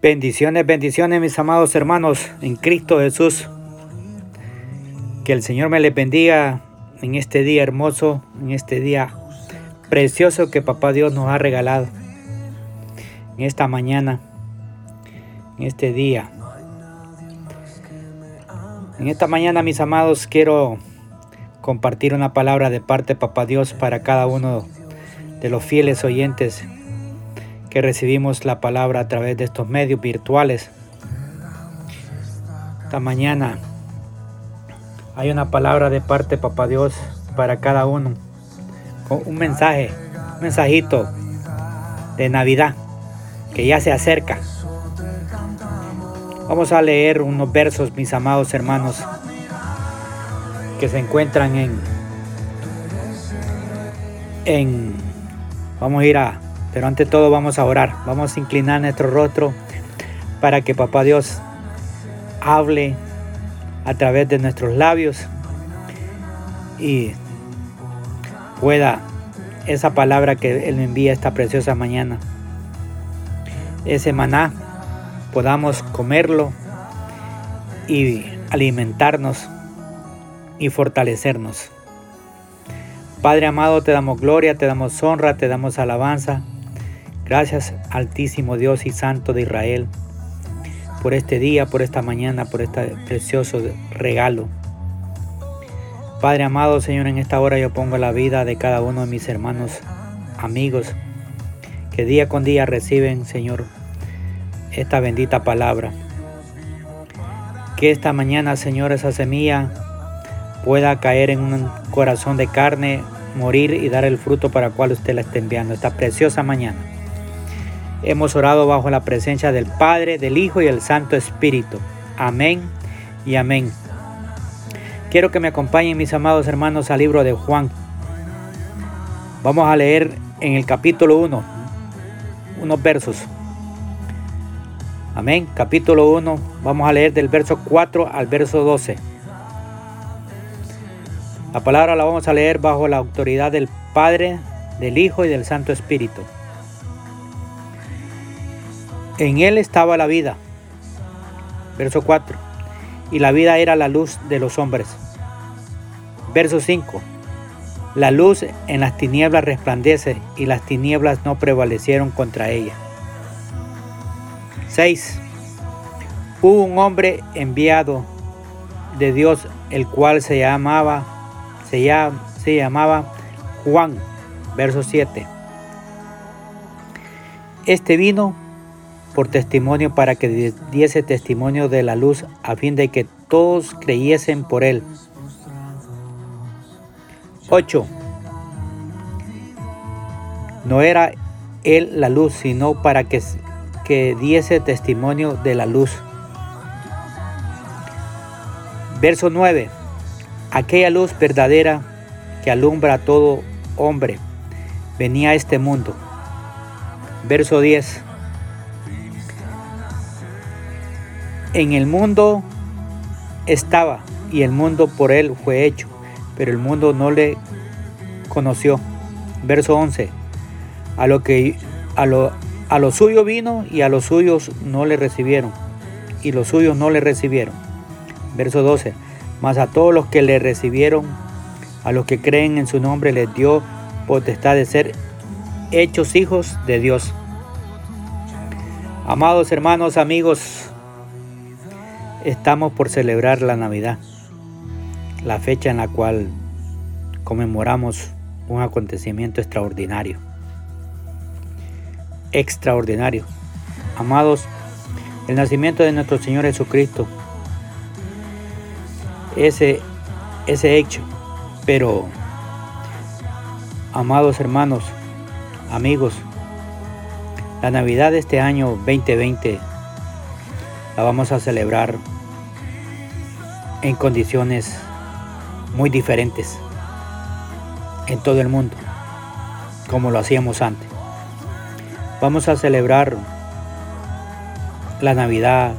Bendiciones, bendiciones mis amados hermanos en Cristo Jesús. Que el Señor me les bendiga en este día hermoso, en este día precioso que Papá Dios nos ha regalado. En esta mañana, en este día. En esta mañana mis amados quiero compartir una palabra de parte de Papá Dios para cada uno de los fieles oyentes recibimos la palabra a través de estos medios virtuales. Esta mañana hay una palabra de parte de Papá Dios para cada uno. Un mensaje, un mensajito de Navidad que ya se acerca. Vamos a leer unos versos, mis amados hermanos, que se encuentran en, en, vamos a ir a pero ante todo vamos a orar, vamos a inclinar nuestro rostro para que Papá Dios hable a través de nuestros labios y pueda esa palabra que Él me envía esta preciosa mañana, ese maná, podamos comerlo y alimentarnos y fortalecernos. Padre amado, te damos gloria, te damos honra, te damos alabanza. Gracias Altísimo Dios y Santo de Israel por este día, por esta mañana, por este precioso regalo. Padre amado Señor, en esta hora yo pongo la vida de cada uno de mis hermanos, amigos, que día con día reciben, Señor, esta bendita palabra. Que esta mañana, Señor, esa semilla pueda caer en un corazón de carne, morir y dar el fruto para el cual usted la está enviando esta preciosa mañana. Hemos orado bajo la presencia del Padre, del Hijo y del Santo Espíritu. Amén y amén. Quiero que me acompañen mis amados hermanos al libro de Juan. Vamos a leer en el capítulo 1 unos versos. Amén. Capítulo 1. Vamos a leer del verso 4 al verso 12. La palabra la vamos a leer bajo la autoridad del Padre, del Hijo y del Santo Espíritu. En él estaba la vida. Verso 4. Y la vida era la luz de los hombres. Verso 5. La luz en las tinieblas resplandece y las tinieblas no prevalecieron contra ella. 6. Hubo un hombre enviado de Dios, el cual se llamaba, se, se llamaba Juan. Verso 7. Este vino por testimonio para que diese testimonio de la luz a fin de que todos creyesen por él. 8. No era él la luz, sino para que, que diese testimonio de la luz. Verso 9. Aquella luz verdadera que alumbra a todo hombre venía a este mundo. Verso 10. En el mundo estaba y el mundo por él fue hecho, pero el mundo no le conoció. Verso 11. A lo que a lo, a lo suyo vino y a los suyos no le recibieron, y los suyos no le recibieron. Verso 12. Mas a todos los que le recibieron, a los que creen en su nombre, les dio potestad de ser hechos hijos de Dios. Amados hermanos, amigos, Estamos por celebrar la Navidad, la fecha en la cual conmemoramos un acontecimiento extraordinario. Extraordinario. Amados, el nacimiento de nuestro Señor Jesucristo, ese, ese hecho, pero, amados hermanos, amigos, la Navidad de este año 2020 la vamos a celebrar en condiciones muy diferentes en todo el mundo, como lo hacíamos antes. Vamos a celebrar la Navidad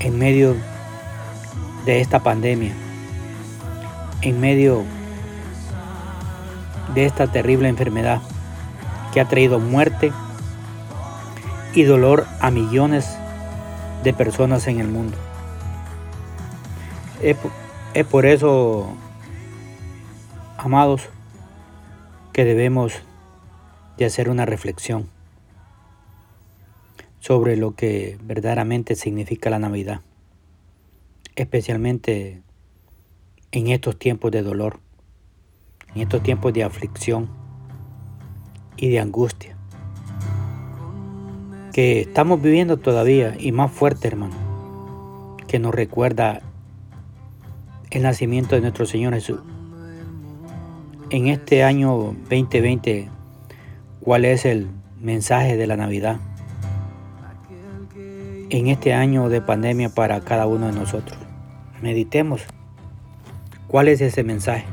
en medio de esta pandemia, en medio de esta terrible enfermedad que ha traído muerte y dolor a millones de personas en el mundo. Es, por eso, amados, que debemos de hacer una reflexión sobre lo que verdaderamente significa la Navidad, especialmente en estos tiempos de dolor, en estos tiempos de aflicción y de angustia que estamos viviendo todavía y más fuerte, hermano, que nos recuerda el nacimiento de nuestro Señor Jesús. En este año 2020, ¿cuál es el mensaje de la Navidad? En este año de pandemia para cada uno de nosotros. Meditemos. ¿Cuál es ese mensaje?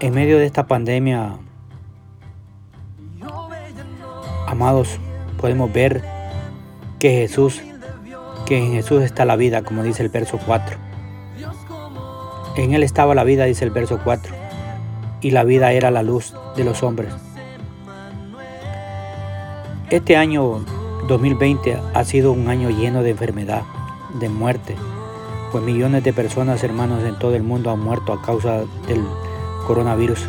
En medio de esta pandemia Amados, podemos ver que Jesús, que en Jesús está la vida, como dice el verso 4. En Él estaba la vida, dice el verso 4, y la vida era la luz de los hombres. Este año 2020 ha sido un año lleno de enfermedad, de muerte, pues millones de personas, hermanos, en todo el mundo han muerto a causa del coronavirus.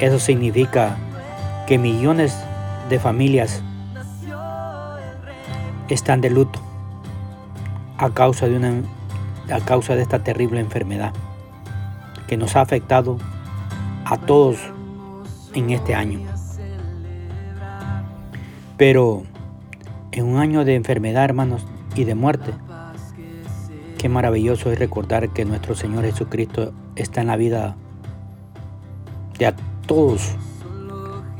Eso significa que millones de familias están de luto a causa de, una, a causa de esta terrible enfermedad que nos ha afectado a todos en este año. Pero en un año de enfermedad, hermanos, y de muerte, qué maravilloso es recordar que nuestro Señor Jesucristo está en la vida de todos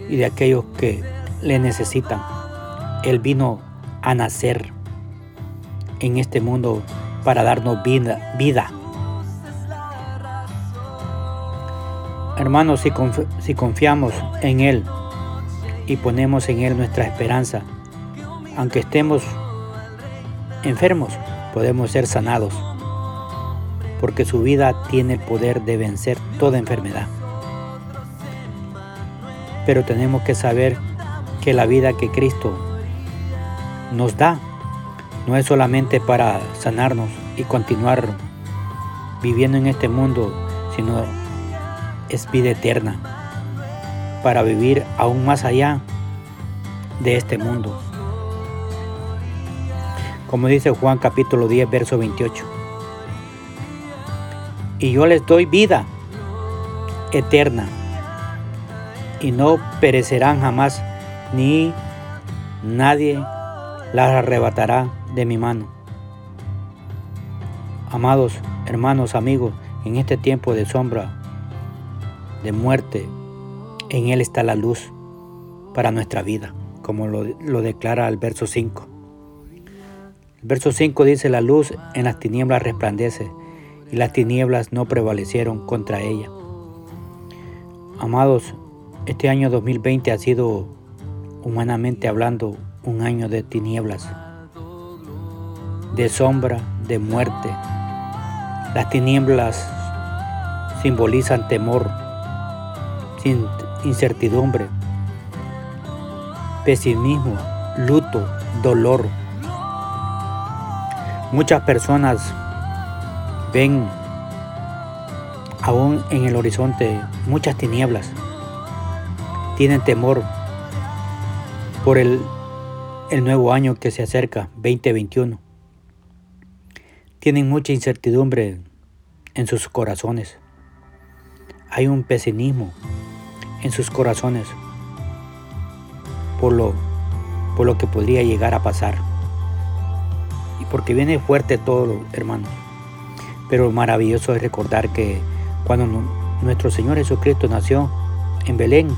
y de aquellos que le necesitan. Él vino a nacer en este mundo para darnos vida. vida. Hermanos, si, si confiamos en Él y ponemos en Él nuestra esperanza, aunque estemos enfermos, podemos ser sanados, porque su vida tiene el poder de vencer toda enfermedad. Pero tenemos que saber que la vida que Cristo nos da no es solamente para sanarnos y continuar viviendo en este mundo, sino es vida eterna, para vivir aún más allá de este mundo. Como dice Juan capítulo 10, verso 28. Y yo les doy vida eterna y no perecerán jamás ni nadie las arrebatará de mi mano. Amados hermanos, amigos, en este tiempo de sombra, de muerte, en Él está la luz para nuestra vida, como lo, lo declara el verso 5. El verso 5 dice, la luz en las tinieblas resplandece y las tinieblas no prevalecieron contra ella. Amados, este año 2020 ha sido humanamente hablando, un año de tinieblas, de sombra, de muerte. Las tinieblas simbolizan temor, incertidumbre, pesimismo, luto, dolor. Muchas personas ven aún en el horizonte muchas tinieblas. Tienen temor por el, nuevo año que se acerca, 2021. Tienen mucha incertidumbre en sus corazones. Hay un pesimismo en sus corazones por lo, por lo que podría llegar a pasar. Y porque viene fuerte todo, hermanos. Pero maravilloso es recordar que cuando nuestro Señor Jesucristo nació en Belén,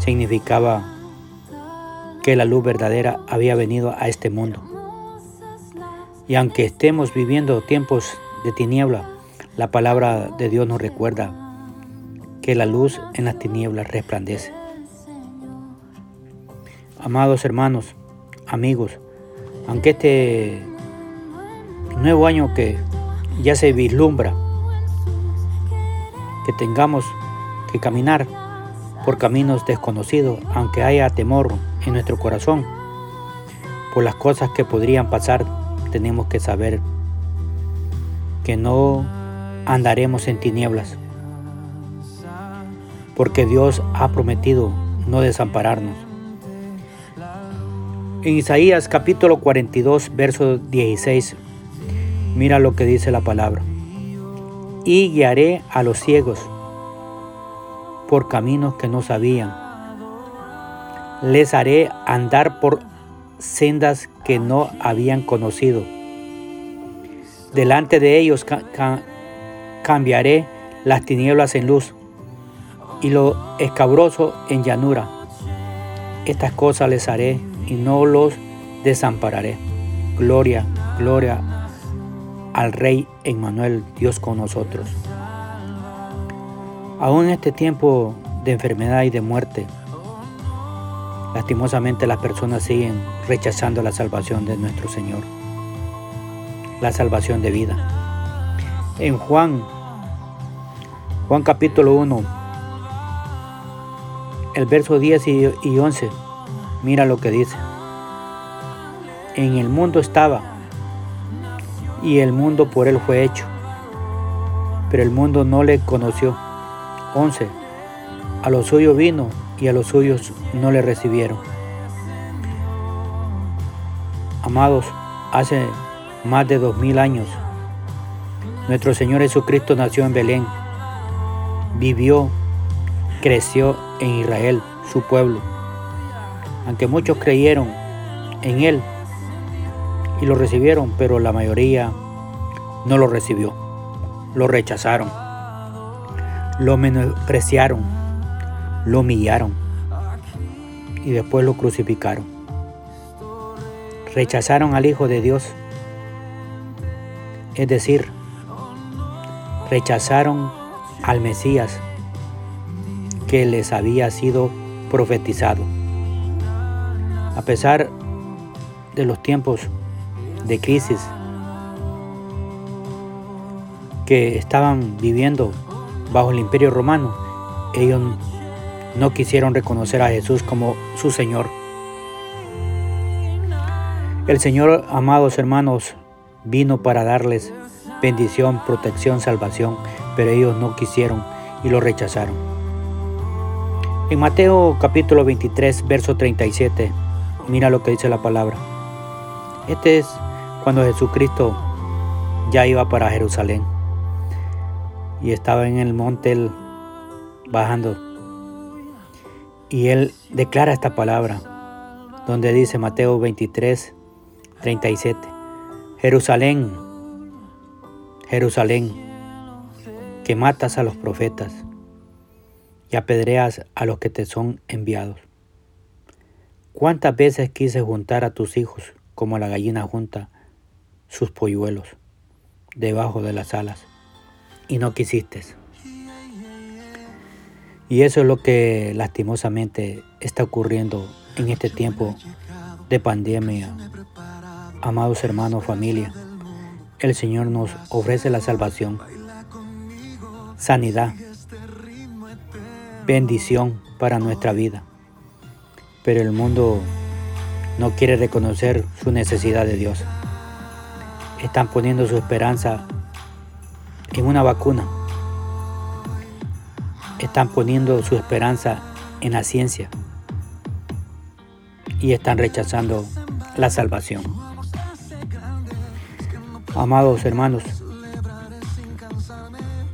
significaba que la luz verdadera había venido a este mundo. Y aunque estemos viviendo tiempos de tiniebla, la palabra de Dios nos recuerda que la luz en las tinieblas resplandece. Amados hermanos, amigos, aunque este nuevo año que ya se vislumbra, que tengamos que caminar por caminos desconocidos, aunque haya temor en nuestro corazón por las cosas que podrían pasar, tenemos que saber que no andaremos en tinieblas, porque Dios ha prometido no desampararnos. En Isaías capítulo 42, verso 16, mira lo que dice la palabra. Y guiaré a los ciegos por caminos que no sabían. Les haré andar por sendas que no habían conocido. Delante de ellos cambiaré las tinieblas en luz y lo escabroso en llanura. Estas cosas les haré y no los desampararé. Gloria, gloria al Rey Emmanuel, Dios con nosotros. Aún en este tiempo de enfermedad y de muerte, lastimosamente las personas siguen rechazando la salvación de nuestro Señor, la salvación de vida. En Juan, Juan capítulo 1, el verso 10 y 11, mira lo que dice. En el mundo estaba y el mundo por él fue hecho, pero el mundo no le conoció. 11. A los suyos vino y a los suyos no le recibieron. Amados, hace más de dos mil años, nuestro Señor Jesucristo nació en Belén, vivió, creció en Israel, su pueblo. Aunque muchos creyeron en Él y lo recibieron, pero la mayoría no lo recibió, lo rechazaron, lo menospreciaron, lo humillaron y después lo crucificaron. Rechazaron al Hijo de Dios, es decir, rechazaron al Mesías que les había sido profetizado. A pesar de los tiempos de crisis que estaban viviendo bajo el imperio romano, ellos no quisieron reconocer a Jesús como su Señor. El Señor, amados hermanos, vino para darles bendición, protección, salvación, pero ellos no quisieron y lo rechazaron. En Mateo capítulo 23, verso 37, mira lo que dice la palabra. Este es cuando Jesucristo ya iba para Jerusalén y estaba en el monte bajando. Y él declara esta palabra, donde dice Mateo 23, 37, Jerusalén, Jerusalén, que matas a los profetas y apedreas a los que te son enviados. ¿Cuántas veces quise juntar a tus hijos como la gallina junta sus polluelos debajo de las alas y no quisiste. Y eso es lo que lastimosamente está ocurriendo en este tiempo de pandemia. Amados hermanos, familia, el Señor nos ofrece la salvación, sanidad, bendición para nuestra vida. Pero el mundo no quiere reconocer su necesidad de Dios están poniendo su esperanza en una vacuna. Están poniendo su esperanza en la ciencia. Y están rechazando la salvación. Amados hermanos,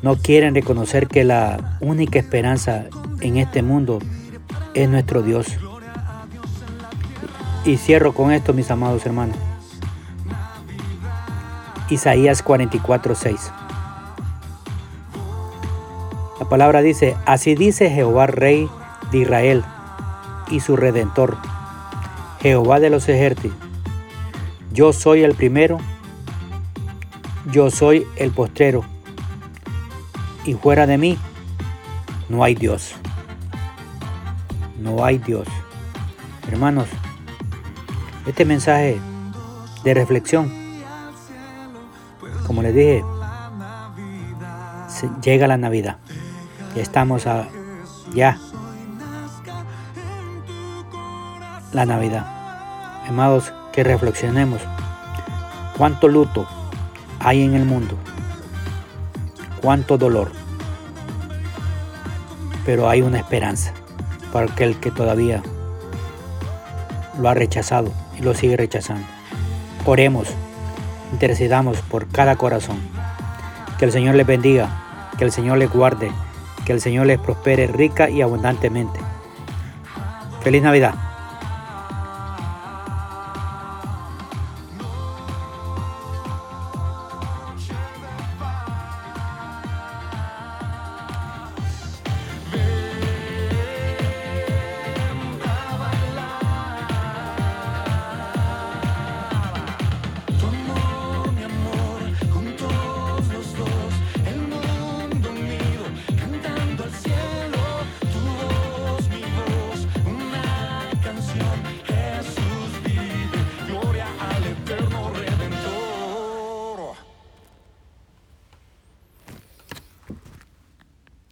no quieren reconocer que la única esperanza en este mundo es nuestro Dios. Y cierro con esto, mis amados hermanos. Isaías 44:6. La palabra dice, así dice Jehová Rey de Israel y su Redentor, Jehová de los ejércitos. Yo soy el primero, yo soy el postrero, y fuera de mí no hay Dios. No hay Dios. Hermanos, este mensaje de reflexión como les dije, llega la Navidad. Estamos a, ya la Navidad. Amados, que reflexionemos cuánto luto hay en el mundo, cuánto dolor, pero hay una esperanza para aquel que todavía lo ha rechazado y lo sigue rechazando. Oremos, intercedamos por cada corazón. Que el Señor les bendiga, que el Señor les guarde, que el Señor les prospere rica y abundantemente. Feliz Navidad.